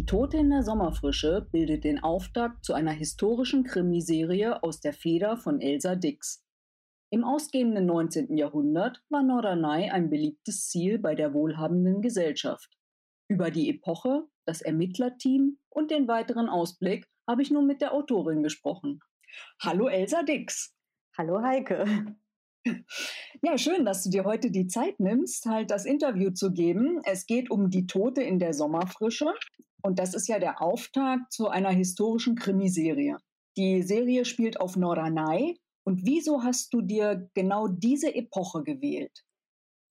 Die Tote in der Sommerfrische bildet den Auftakt zu einer historischen Krimiserie aus der Feder von Elsa Dix. Im ausgehenden 19. Jahrhundert war Norderney ein beliebtes Ziel bei der wohlhabenden Gesellschaft. Über die Epoche, das Ermittlerteam und den weiteren Ausblick habe ich nun mit der Autorin gesprochen. Hallo Elsa Dix. Hallo Heike. Ja, schön, dass du dir heute die Zeit nimmst, halt das Interview zu geben. Es geht um die Tote in der Sommerfrische und das ist ja der Auftakt zu einer historischen Krimiserie. Die Serie spielt auf Norderney. Und wieso hast du dir genau diese Epoche gewählt?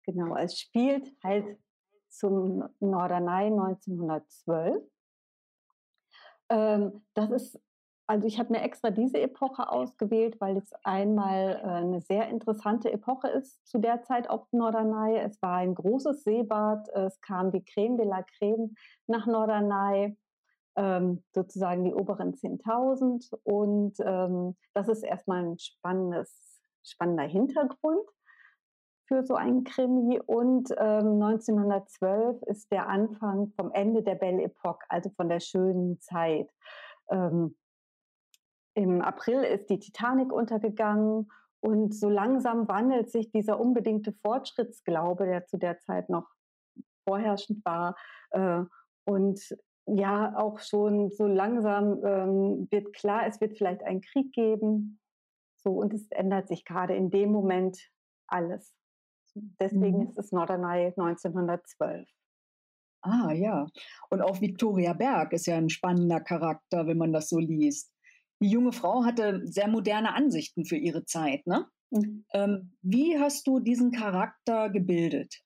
Genau, es spielt halt zum Norderney 1912. Ähm, das ist, also ich habe mir extra diese Epoche ausgewählt, weil es einmal äh, eine sehr interessante Epoche ist zu der Zeit auf Norderney. Es war ein großes Seebad, es kam die Creme de la Creme nach Norderney, ähm, sozusagen die oberen 10.000. Und ähm, das ist erstmal ein spannendes, spannender Hintergrund für so einen Krimi. Und ähm, 1912 ist der Anfang vom Ende der Belle Epoque, also von der schönen Zeit. Ähm, Im April ist die Titanic untergegangen und so langsam wandelt sich dieser unbedingte Fortschrittsglaube, der zu der Zeit noch vorherrschend war, äh, und ja, auch schon so langsam ähm, wird klar, es wird vielleicht einen Krieg geben. So, und es ändert sich gerade in dem Moment alles. Deswegen mhm. ist es Norderney 1912. Ah ja, und auch Victoria Berg ist ja ein spannender Charakter, wenn man das so liest. Die junge Frau hatte sehr moderne Ansichten für ihre Zeit, ne? Mhm. Ähm, wie hast du diesen Charakter gebildet?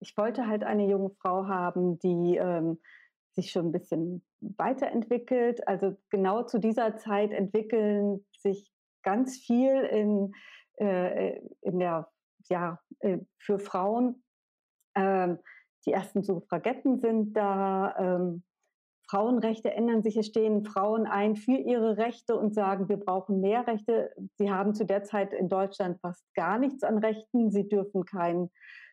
Ich wollte halt eine junge Frau haben, die ähm, sich schon ein bisschen weiterentwickelt. Also genau zu dieser Zeit entwickeln sich ganz viel in, äh, in der, ja, äh, für Frauen. Ähm, die ersten Suffragetten sind da. Ähm, Frauenrechte ändern sich. Es stehen Frauen ein für ihre Rechte und sagen, wir brauchen mehr Rechte. Sie haben zu der Zeit in Deutschland fast gar nichts an Rechten. Sie dürfen kein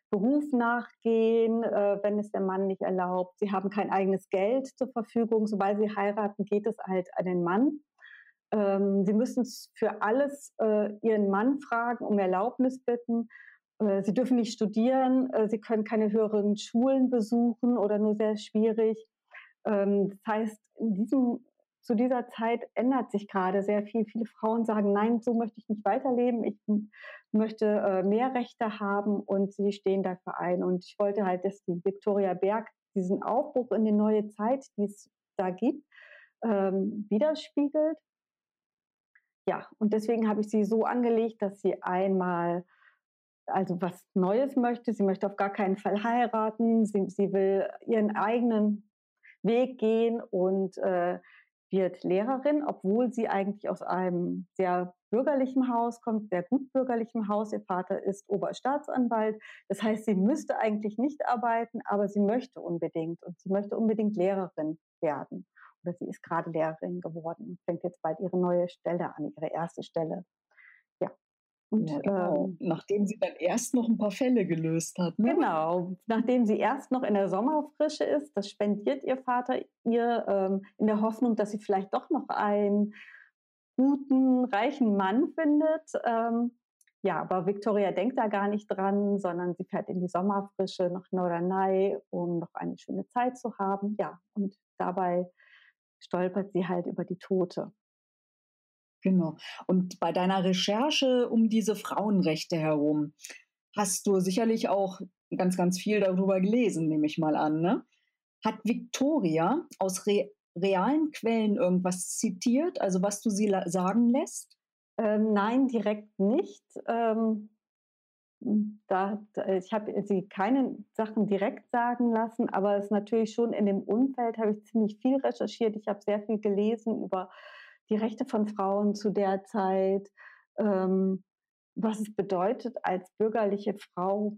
Beruf nachgehen, äh, wenn es der Mann nicht erlaubt. Sie haben kein eigenes Geld zur Verfügung. Sobald sie heiraten, geht es halt an den Mann. Ähm, sie müssen für alles äh, ihren Mann fragen, um Erlaubnis bitten. Äh, sie dürfen nicht studieren, sie können keine höheren Schulen besuchen oder nur sehr schwierig. Ähm, das heißt, in diesem zu dieser Zeit ändert sich gerade sehr viel. Viele Frauen sagen, nein, so möchte ich nicht weiterleben. Ich möchte äh, mehr Rechte haben und sie stehen dafür ein. Und ich wollte halt, dass die Victoria Berg diesen Aufbruch in die neue Zeit, die es da gibt, ähm, widerspiegelt. Ja, und deswegen habe ich sie so angelegt, dass sie einmal also was Neues möchte. Sie möchte auf gar keinen Fall heiraten. Sie, sie will ihren eigenen Weg gehen und äh, wird Lehrerin, obwohl sie eigentlich aus einem sehr bürgerlichen Haus kommt, sehr gut bürgerlichen Haus. Ihr Vater ist Oberstaatsanwalt. Das heißt, sie müsste eigentlich nicht arbeiten, aber sie möchte unbedingt und sie möchte unbedingt Lehrerin werden. Oder sie ist gerade Lehrerin geworden und fängt jetzt bald ihre neue Stelle an, ihre erste Stelle. Und, ja, genau. ähm, nachdem sie dann erst noch ein paar Fälle gelöst hat. Ne? Genau, nachdem sie erst noch in der Sommerfrische ist, das spendiert ihr Vater ihr ähm, in der Hoffnung, dass sie vielleicht doch noch einen guten, reichen Mann findet. Ähm, ja, aber Victoria denkt da gar nicht dran, sondern sie fährt in die Sommerfrische nach Norderney, um noch eine schöne Zeit zu haben. Ja, und dabei stolpert sie halt über die Tote. Genau. Und bei deiner Recherche um diese Frauenrechte herum hast du sicherlich auch ganz, ganz viel darüber gelesen, nehme ich mal an. Ne? Hat Victoria aus re realen Quellen irgendwas zitiert, also was du sie sagen lässt? Ähm, nein, direkt nicht. Ähm, da, ich habe sie keine Sachen direkt sagen lassen, aber es ist natürlich schon in dem Umfeld habe ich ziemlich viel recherchiert. Ich habe sehr viel gelesen über die Rechte von Frauen zu der Zeit, ähm, was es bedeutet, als bürgerliche Frau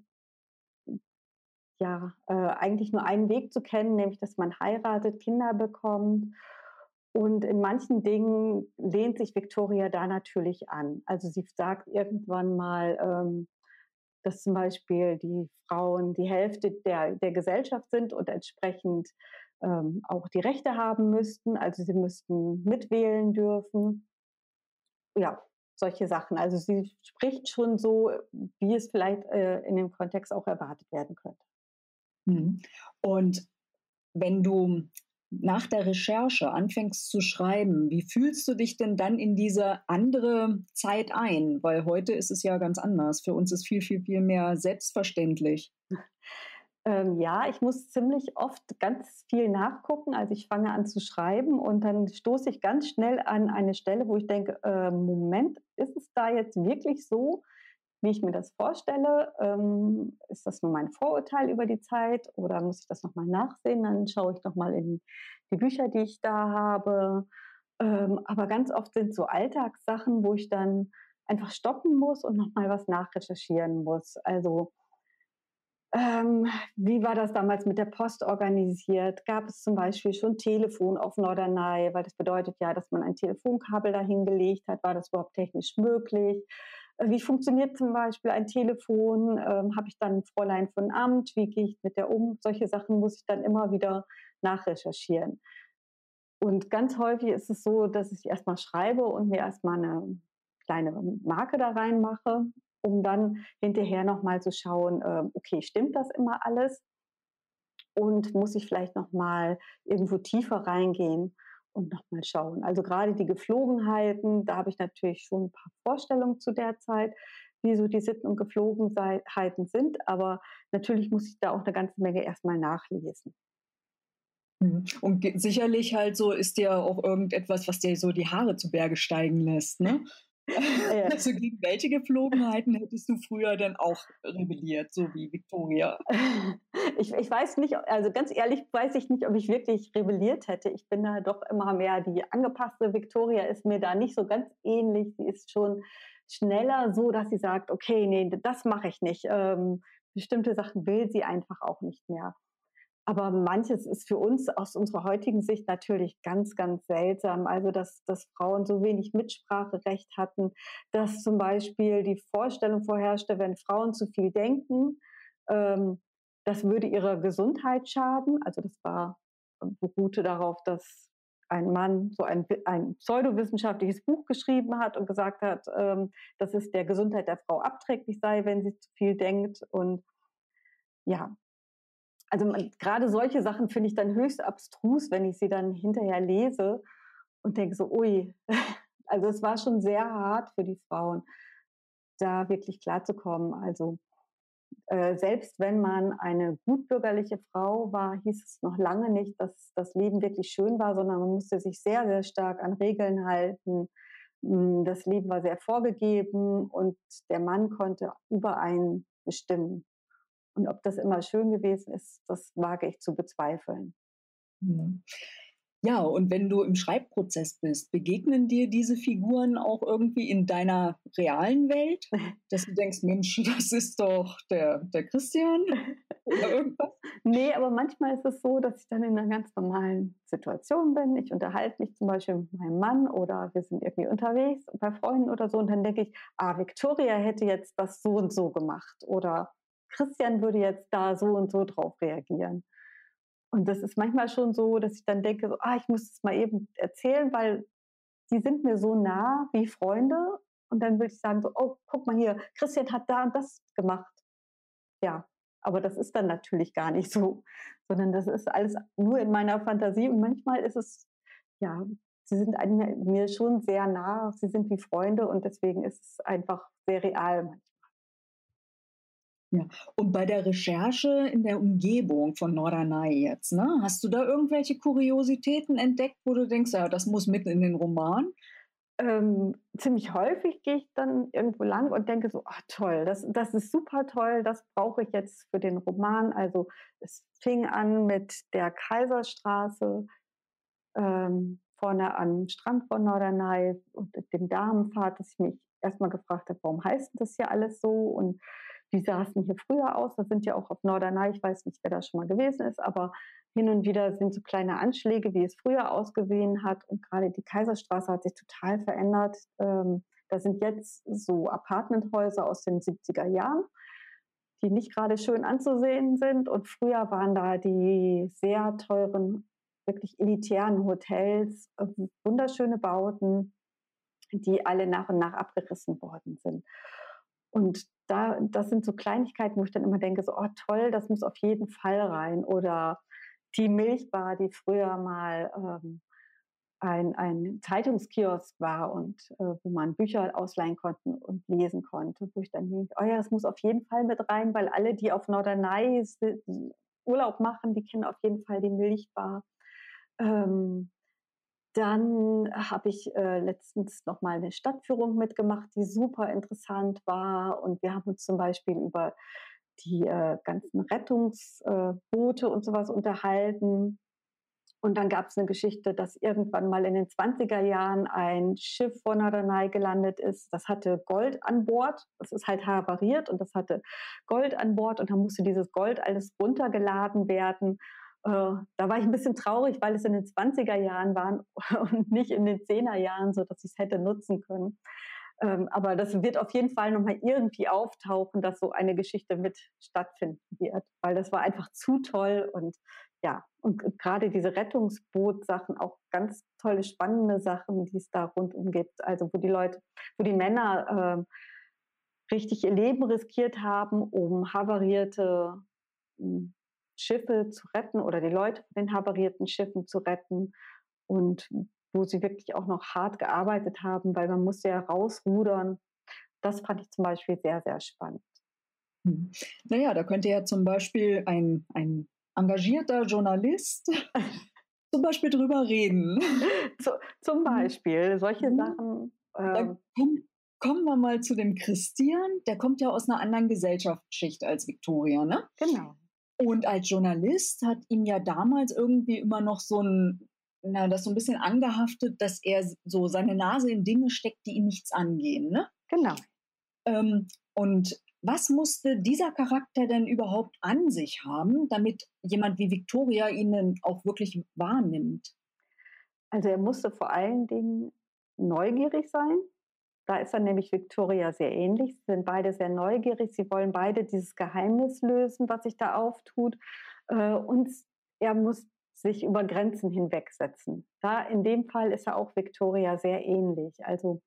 ja äh, eigentlich nur einen Weg zu kennen, nämlich dass man heiratet, Kinder bekommt. Und in manchen Dingen lehnt sich Victoria da natürlich an. Also sie sagt irgendwann mal, ähm, dass zum Beispiel die Frauen die Hälfte der, der Gesellschaft sind und entsprechend ähm, auch die Rechte haben müssten. Also sie müssten mitwählen dürfen. Ja, solche Sachen. Also sie spricht schon so, wie es vielleicht äh, in dem Kontext auch erwartet werden könnte. Mhm. Und wenn du nach der Recherche anfängst zu schreiben, wie fühlst du dich denn dann in diese andere Zeit ein? Weil heute ist es ja ganz anders. Für uns ist viel, viel, viel mehr selbstverständlich. Ähm, ja, ich muss ziemlich oft ganz viel nachgucken. Also ich fange an zu schreiben und dann stoße ich ganz schnell an eine Stelle, wo ich denke, äh, Moment, ist es da jetzt wirklich so, wie ich mir das vorstelle? Ähm, ist das nur mein Vorurteil über die Zeit oder muss ich das nochmal nachsehen? Dann schaue ich nochmal in die Bücher, die ich da habe. Ähm, aber ganz oft sind so Alltagssachen, wo ich dann einfach stoppen muss und nochmal was nachrecherchieren muss. Also ähm, wie war das damals mit der Post organisiert? Gab es zum Beispiel schon Telefon auf Norderney? Weil das bedeutet ja, dass man ein Telefonkabel dahin gelegt hat. War das überhaupt technisch möglich? Äh, wie funktioniert zum Beispiel ein Telefon? Ähm, Habe ich dann ein Fräulein von Amt? Wie gehe ich mit der um? Solche Sachen muss ich dann immer wieder nachrecherchieren. Und ganz häufig ist es so, dass ich erstmal schreibe und mir erstmal eine kleine Marke da reinmache um dann hinterher nochmal zu schauen, äh, okay, stimmt das immer alles? Und muss ich vielleicht nochmal irgendwo tiefer reingehen und nochmal schauen. Also gerade die Geflogenheiten, da habe ich natürlich schon ein paar Vorstellungen zu der Zeit, wie so die Sitten und Geflogenheiten sind, aber natürlich muss ich da auch eine ganze Menge erstmal nachlesen. Mhm. Und sicherlich halt so ist dir auch irgendetwas, was dir so die Haare zu Berge steigen lässt, ne? Also gegen welche Geflogenheiten hättest du früher denn auch rebelliert, so wie Victoria? Ich, ich weiß nicht, also ganz ehrlich weiß ich nicht, ob ich wirklich rebelliert hätte. Ich bin da doch immer mehr die angepasste. Victoria ist mir da nicht so ganz ähnlich. Sie ist schon schneller so, dass sie sagt, okay, nee, das mache ich nicht. Ähm, bestimmte Sachen will sie einfach auch nicht mehr. Aber manches ist für uns aus unserer heutigen Sicht natürlich ganz, ganz seltsam. Also, dass, dass Frauen so wenig Mitspracherecht hatten, dass zum Beispiel die Vorstellung vorherrschte, wenn Frauen zu viel denken, ähm, das würde ihrer Gesundheit schaden. Also, das war, beruhte darauf, dass ein Mann so ein, ein pseudowissenschaftliches Buch geschrieben hat und gesagt hat, ähm, dass es der Gesundheit der Frau abträglich sei, wenn sie zu viel denkt. Und ja, also man, gerade solche Sachen finde ich dann höchst abstrus, wenn ich sie dann hinterher lese und denke so, ui, also es war schon sehr hart für die Frauen, da wirklich klarzukommen. Also äh, selbst wenn man eine gutbürgerliche Frau war, hieß es noch lange nicht, dass das Leben wirklich schön war, sondern man musste sich sehr, sehr stark an Regeln halten. Hm, das Leben war sehr vorgegeben und der Mann konnte über einen bestimmen. Und ob das immer schön gewesen ist, das wage ich zu bezweifeln. Mhm. Ja, und wenn du im Schreibprozess bist, begegnen dir diese Figuren auch irgendwie in deiner realen Welt? Dass du denkst, Mensch, das ist doch der, der Christian oder irgendwas? Nee, aber manchmal ist es so, dass ich dann in einer ganz normalen Situation bin. Ich unterhalte mich zum Beispiel mit meinem Mann oder wir sind irgendwie unterwegs bei Freunden oder so und dann denke ich, ah, Victoria hätte jetzt das so und so gemacht oder Christian würde jetzt da so und so drauf reagieren. Und das ist manchmal schon so, dass ich dann denke, so, ah, ich muss es mal eben erzählen, weil die sind mir so nah wie Freunde. Und dann würde ich sagen, so, oh, guck mal hier, Christian hat da und das gemacht. Ja, aber das ist dann natürlich gar nicht so, sondern das ist alles nur in meiner Fantasie. Und manchmal ist es, ja, sie sind mir schon sehr nah, sie sind wie Freunde und deswegen ist es einfach sehr real manchmal. Ja. Und bei der Recherche in der Umgebung von Norderney jetzt, ne, hast du da irgendwelche Kuriositäten entdeckt, wo du denkst, ja, das muss mit in den Roman? Ähm, ziemlich häufig gehe ich dann irgendwo lang und denke so, ach toll, das, das ist super toll, das brauche ich jetzt für den Roman. Also es fing an mit der Kaiserstraße ähm, vorne am Strand von Norderney und dem Damenpfad, dass ich mich erstmal gefragt habe, warum heißt das hier alles so? Und wie sah es hier früher aus? Da sind ja auch auf Norderney, ich weiß nicht, wer da schon mal gewesen ist, aber hin und wieder sind so kleine Anschläge, wie es früher ausgesehen hat. Und gerade die Kaiserstraße hat sich total verändert. Ähm, da sind jetzt so Apartmenthäuser aus den 70er Jahren, die nicht gerade schön anzusehen sind. Und früher waren da die sehr teuren wirklich elitären Hotels, äh, wunderschöne Bauten, die alle nach und nach abgerissen worden sind. Und da, das sind so Kleinigkeiten, wo ich dann immer denke, so, oh toll, das muss auf jeden Fall rein. Oder die Milchbar, die früher mal ähm, ein, ein Zeitungskiosk war und äh, wo man Bücher ausleihen konnte und lesen konnte, wo ich dann denke, oh ja, das muss auf jeden Fall mit rein, weil alle, die auf Norderney Urlaub machen, die kennen auf jeden Fall die Milchbar. Ähm, dann habe ich äh, letztens noch mal eine Stadtführung mitgemacht, die super interessant war. Und wir haben uns zum Beispiel über die äh, ganzen Rettungsboote äh, und sowas unterhalten. Und dann gab es eine Geschichte, dass irgendwann mal in den 20er Jahren ein Schiff vor Norderney gelandet ist. Das hatte Gold an Bord. Das ist halt havariert und das hatte Gold an Bord. Und dann musste dieses Gold alles runtergeladen werden. Äh, da war ich ein bisschen traurig, weil es in den 20er Jahren waren und nicht in den 10er Jahren, sodass ich es hätte nutzen können. Ähm, aber das wird auf jeden Fall nochmal irgendwie auftauchen, dass so eine Geschichte mit stattfinden wird, weil das war einfach zu toll und ja, und gerade diese Rettungsboot-Sachen, auch ganz tolle, spannende Sachen, die es da rundum gibt. Also wo die Leute, wo die Männer äh, richtig ihr Leben riskiert haben, um havarierte hm, Schiffe zu retten oder die Leute von den havarierten Schiffen zu retten und wo sie wirklich auch noch hart gearbeitet haben, weil man musste ja rausrudern. Das fand ich zum Beispiel sehr, sehr spannend. Hm. Naja, da könnte ja zum Beispiel ein, ein engagierter Journalist zum Beispiel drüber reden. Zu, zum hm. Beispiel, solche mhm. Sachen. Ähm, komm, kommen wir mal zu dem Christian. Der kommt ja aus einer anderen Gesellschaftsschicht als Victoria, ne? Genau. Und als Journalist hat ihm ja damals irgendwie immer noch so ein, na, das so ein bisschen angehaftet, dass er so seine Nase in Dinge steckt, die ihn nichts angehen. Ne? Genau. Ähm, und was musste dieser Charakter denn überhaupt an sich haben, damit jemand wie Victoria ihn auch wirklich wahrnimmt? Also er musste vor allen Dingen neugierig sein, da ist dann nämlich Victoria sehr ähnlich. Sie sind beide sehr neugierig. Sie wollen beide dieses Geheimnis lösen, was sich da auftut. Äh, und er muss sich über Grenzen hinwegsetzen. Da in dem Fall ist er auch Victoria sehr ähnlich. Also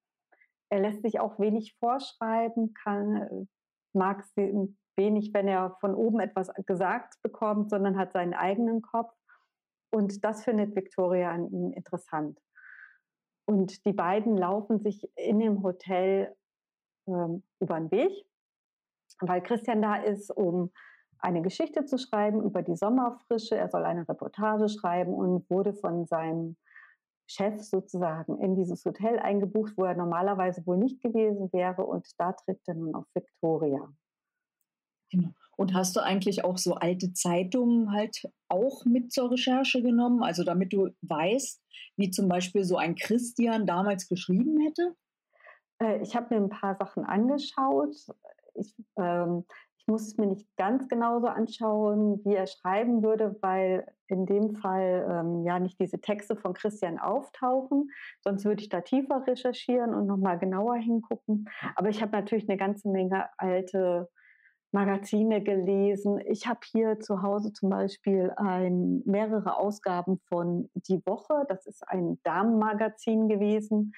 er lässt sich auch wenig vorschreiben, kann, mag sie wenig, wenn er von oben etwas gesagt bekommt, sondern hat seinen eigenen Kopf. Und das findet Victoria an ihm interessant. Und die beiden laufen sich in dem Hotel ähm, über den Weg, weil Christian da ist, um eine Geschichte zu schreiben über die Sommerfrische. Er soll eine Reportage schreiben und wurde von seinem Chef sozusagen in dieses Hotel eingebucht, wo er normalerweise wohl nicht gewesen wäre. Und da trifft er nun auf Victoria. Genau. Und hast du eigentlich auch so alte Zeitungen halt auch mit zur Recherche genommen? Also damit du weißt, wie zum Beispiel so ein Christian damals geschrieben hätte? Äh, ich habe mir ein paar Sachen angeschaut. Ich, ähm, ich muss es mir nicht ganz genauso anschauen, wie er schreiben würde, weil in dem Fall ähm, ja nicht diese Texte von Christian auftauchen. Sonst würde ich da tiefer recherchieren und nochmal genauer hingucken. Aber ich habe natürlich eine ganze Menge alte Magazine gelesen. Ich habe hier zu Hause zum Beispiel ein, mehrere Ausgaben von Die Woche. Das ist ein Damenmagazin gewesen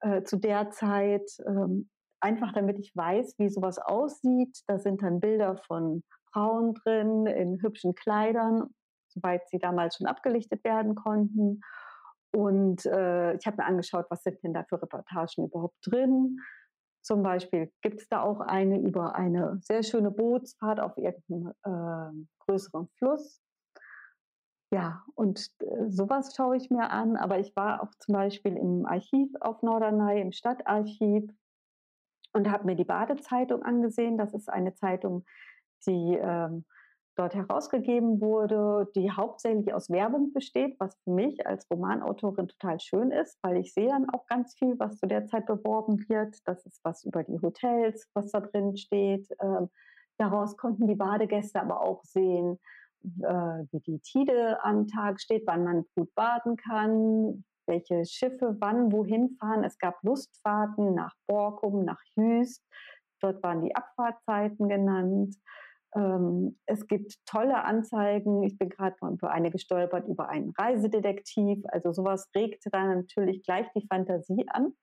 äh, zu der Zeit. Ähm, einfach damit ich weiß, wie sowas aussieht. Da sind dann Bilder von Frauen drin in hübschen Kleidern, soweit sie damals schon abgelichtet werden konnten. Und äh, ich habe mir angeschaut, was sind denn da für Reportagen überhaupt drin. Zum Beispiel gibt es da auch eine über eine sehr schöne Bootsfahrt auf irgendeinem äh, größeren Fluss. Ja, und äh, sowas schaue ich mir an. Aber ich war auch zum Beispiel im Archiv auf Norderney, im Stadtarchiv und habe mir die Badezeitung angesehen. Das ist eine Zeitung, die ähm, dort herausgegeben wurde, die hauptsächlich aus Werbung besteht, was für mich als Romanautorin total schön ist, weil ich sehe dann auch ganz viel, was zu der Zeit beworben wird. Das ist was über die Hotels, was da drin steht. Ähm, daraus konnten die Badegäste aber auch sehen, äh, wie die Tide am Tag steht, wann man gut baden kann, welche Schiffe wann wohin fahren. Es gab Lustfahrten nach Borkum, nach Jüst. Dort waren die Abfahrtzeiten genannt. Ähm, es gibt tolle Anzeigen. Ich bin gerade mal über eine gestolpert, über einen Reisedetektiv. Also sowas regt dann natürlich gleich die Fantasie an.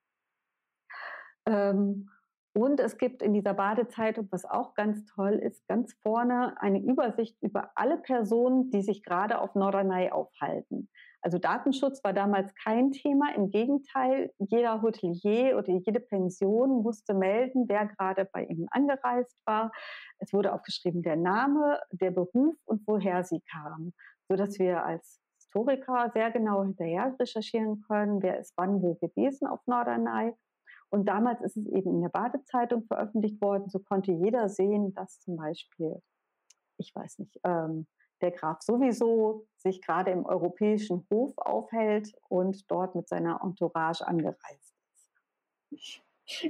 Und es gibt in dieser Badezeitung, was auch ganz toll ist, ganz vorne eine Übersicht über alle Personen, die sich gerade auf Norderney aufhalten. Also Datenschutz war damals kein Thema. Im Gegenteil, jeder Hotelier oder jede Pension musste melden, wer gerade bei ihnen angereist war. Es wurde aufgeschrieben der Name, der Beruf und woher sie kamen, sodass wir als Historiker sehr genau hinterher recherchieren können, wer ist wann wo gewesen auf Norderney und damals ist es eben in der Badezeitung veröffentlicht worden. So konnte jeder sehen, dass zum Beispiel, ich weiß nicht, ähm, der Graf sowieso sich gerade im europäischen Hof aufhält und dort mit seiner Entourage angereist ist.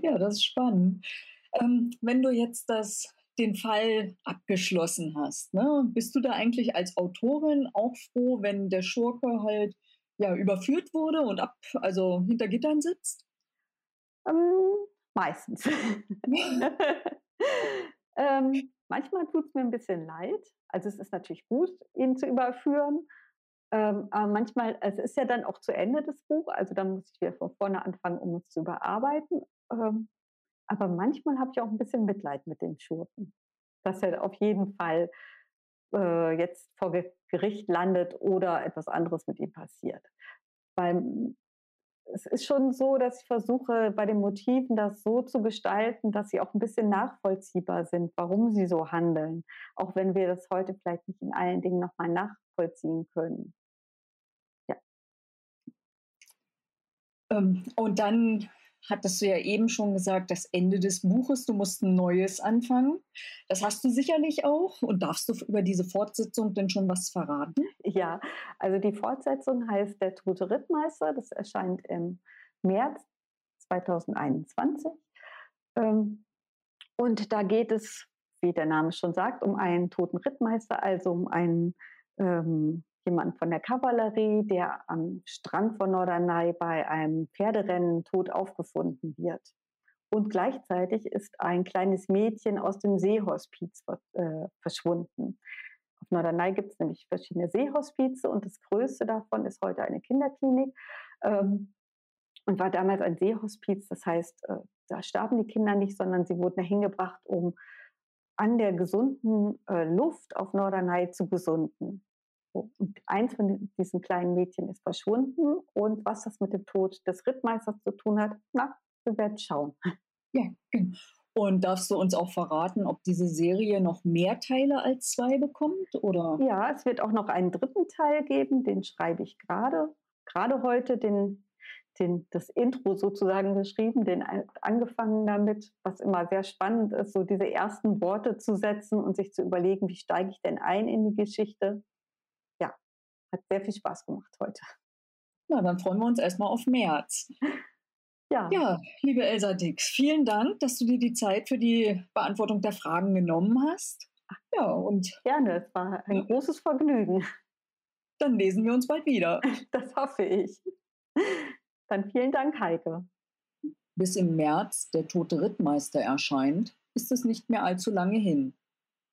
Ja, das ist spannend. Ähm, wenn du jetzt das, den Fall abgeschlossen hast, ne, bist du da eigentlich als Autorin auch froh, wenn der Schurke halt ja überführt wurde und ab, also hinter Gittern sitzt? Ähm, meistens. ähm, manchmal tut es mir ein bisschen leid. Also es ist natürlich gut, ihn zu überführen. Ähm, aber manchmal, es ist ja dann auch zu Ende des Buch, also dann muss ich wieder von vorne anfangen, um es zu überarbeiten. Ähm, aber manchmal habe ich auch ein bisschen Mitleid mit den Schurken, dass er auf jeden Fall äh, jetzt vor Gericht landet oder etwas anderes mit ihm passiert. Weil es ist schon so, dass ich versuche, bei den Motiven das so zu gestalten, dass sie auch ein bisschen nachvollziehbar sind, warum sie so handeln, auch wenn wir das heute vielleicht nicht in allen Dingen nochmal nachvollziehen können. Ja. Ähm, und dann hattest du ja eben schon gesagt, das Ende des Buches, du musst ein neues anfangen. Das hast du sicherlich auch. Und darfst du über diese Fortsetzung denn schon was verraten? Ja, also die Fortsetzung heißt Der tote Rittmeister. Das erscheint im März 2021. Ähm, und da geht es, wie der Name schon sagt, um einen toten Rittmeister, also um einen ähm, jemand von der Kavallerie, der am Strand von Norderney bei einem Pferderennen tot aufgefunden wird. Und gleichzeitig ist ein kleines Mädchen aus dem Seehospiz äh, verschwunden. Auf Norderney gibt es nämlich verschiedene Seehospize und das größte davon ist heute eine Kinderklinik ähm, und war damals ein Seehospiz. Das heißt, äh, da starben die Kinder nicht, sondern sie wurden hingebracht, um an der gesunden äh, Luft auf Norderney zu gesunden. Und eins von diesen kleinen Mädchen ist verschwunden. Und was das mit dem Tod des Rittmeisters zu tun hat, na, wir werden schauen. Ja, genau. Und darfst du uns auch verraten, ob diese Serie noch mehr Teile als zwei bekommt? Oder? Ja, es wird auch noch einen dritten Teil geben, den schreibe ich gerade. Gerade heute den, den, das Intro sozusagen geschrieben, den angefangen damit, was immer sehr spannend ist, so diese ersten Worte zu setzen und sich zu überlegen, wie steige ich denn ein in die Geschichte. Hat sehr viel Spaß gemacht heute. Na, dann freuen wir uns erstmal auf März. Ja. ja, liebe Elsa Dix, vielen Dank, dass du dir die Zeit für die Beantwortung der Fragen genommen hast. Ja, und gerne, es war ein großes Vergnügen. Dann lesen wir uns bald wieder. Das hoffe ich. Dann vielen Dank, Heike. Bis im März der Tote Rittmeister erscheint, ist es nicht mehr allzu lange hin.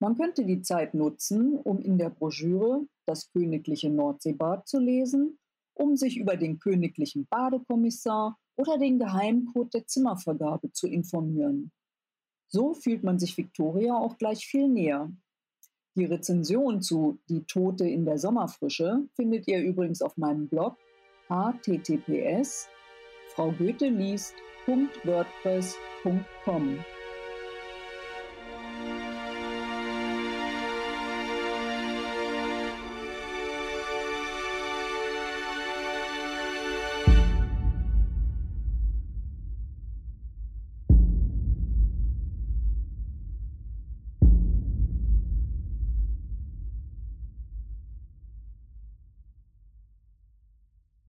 Man könnte die Zeit nutzen, um in der Broschüre das königliche Nordseebad zu lesen, um sich über den königlichen Badekommissar oder den Geheimcode der Zimmervergabe zu informieren. So fühlt man sich Victoria auch gleich viel näher. Die Rezension zu Die Tote in der Sommerfrische findet ihr übrigens auf meinem Blog https fraugoetheliest.wordpress.com.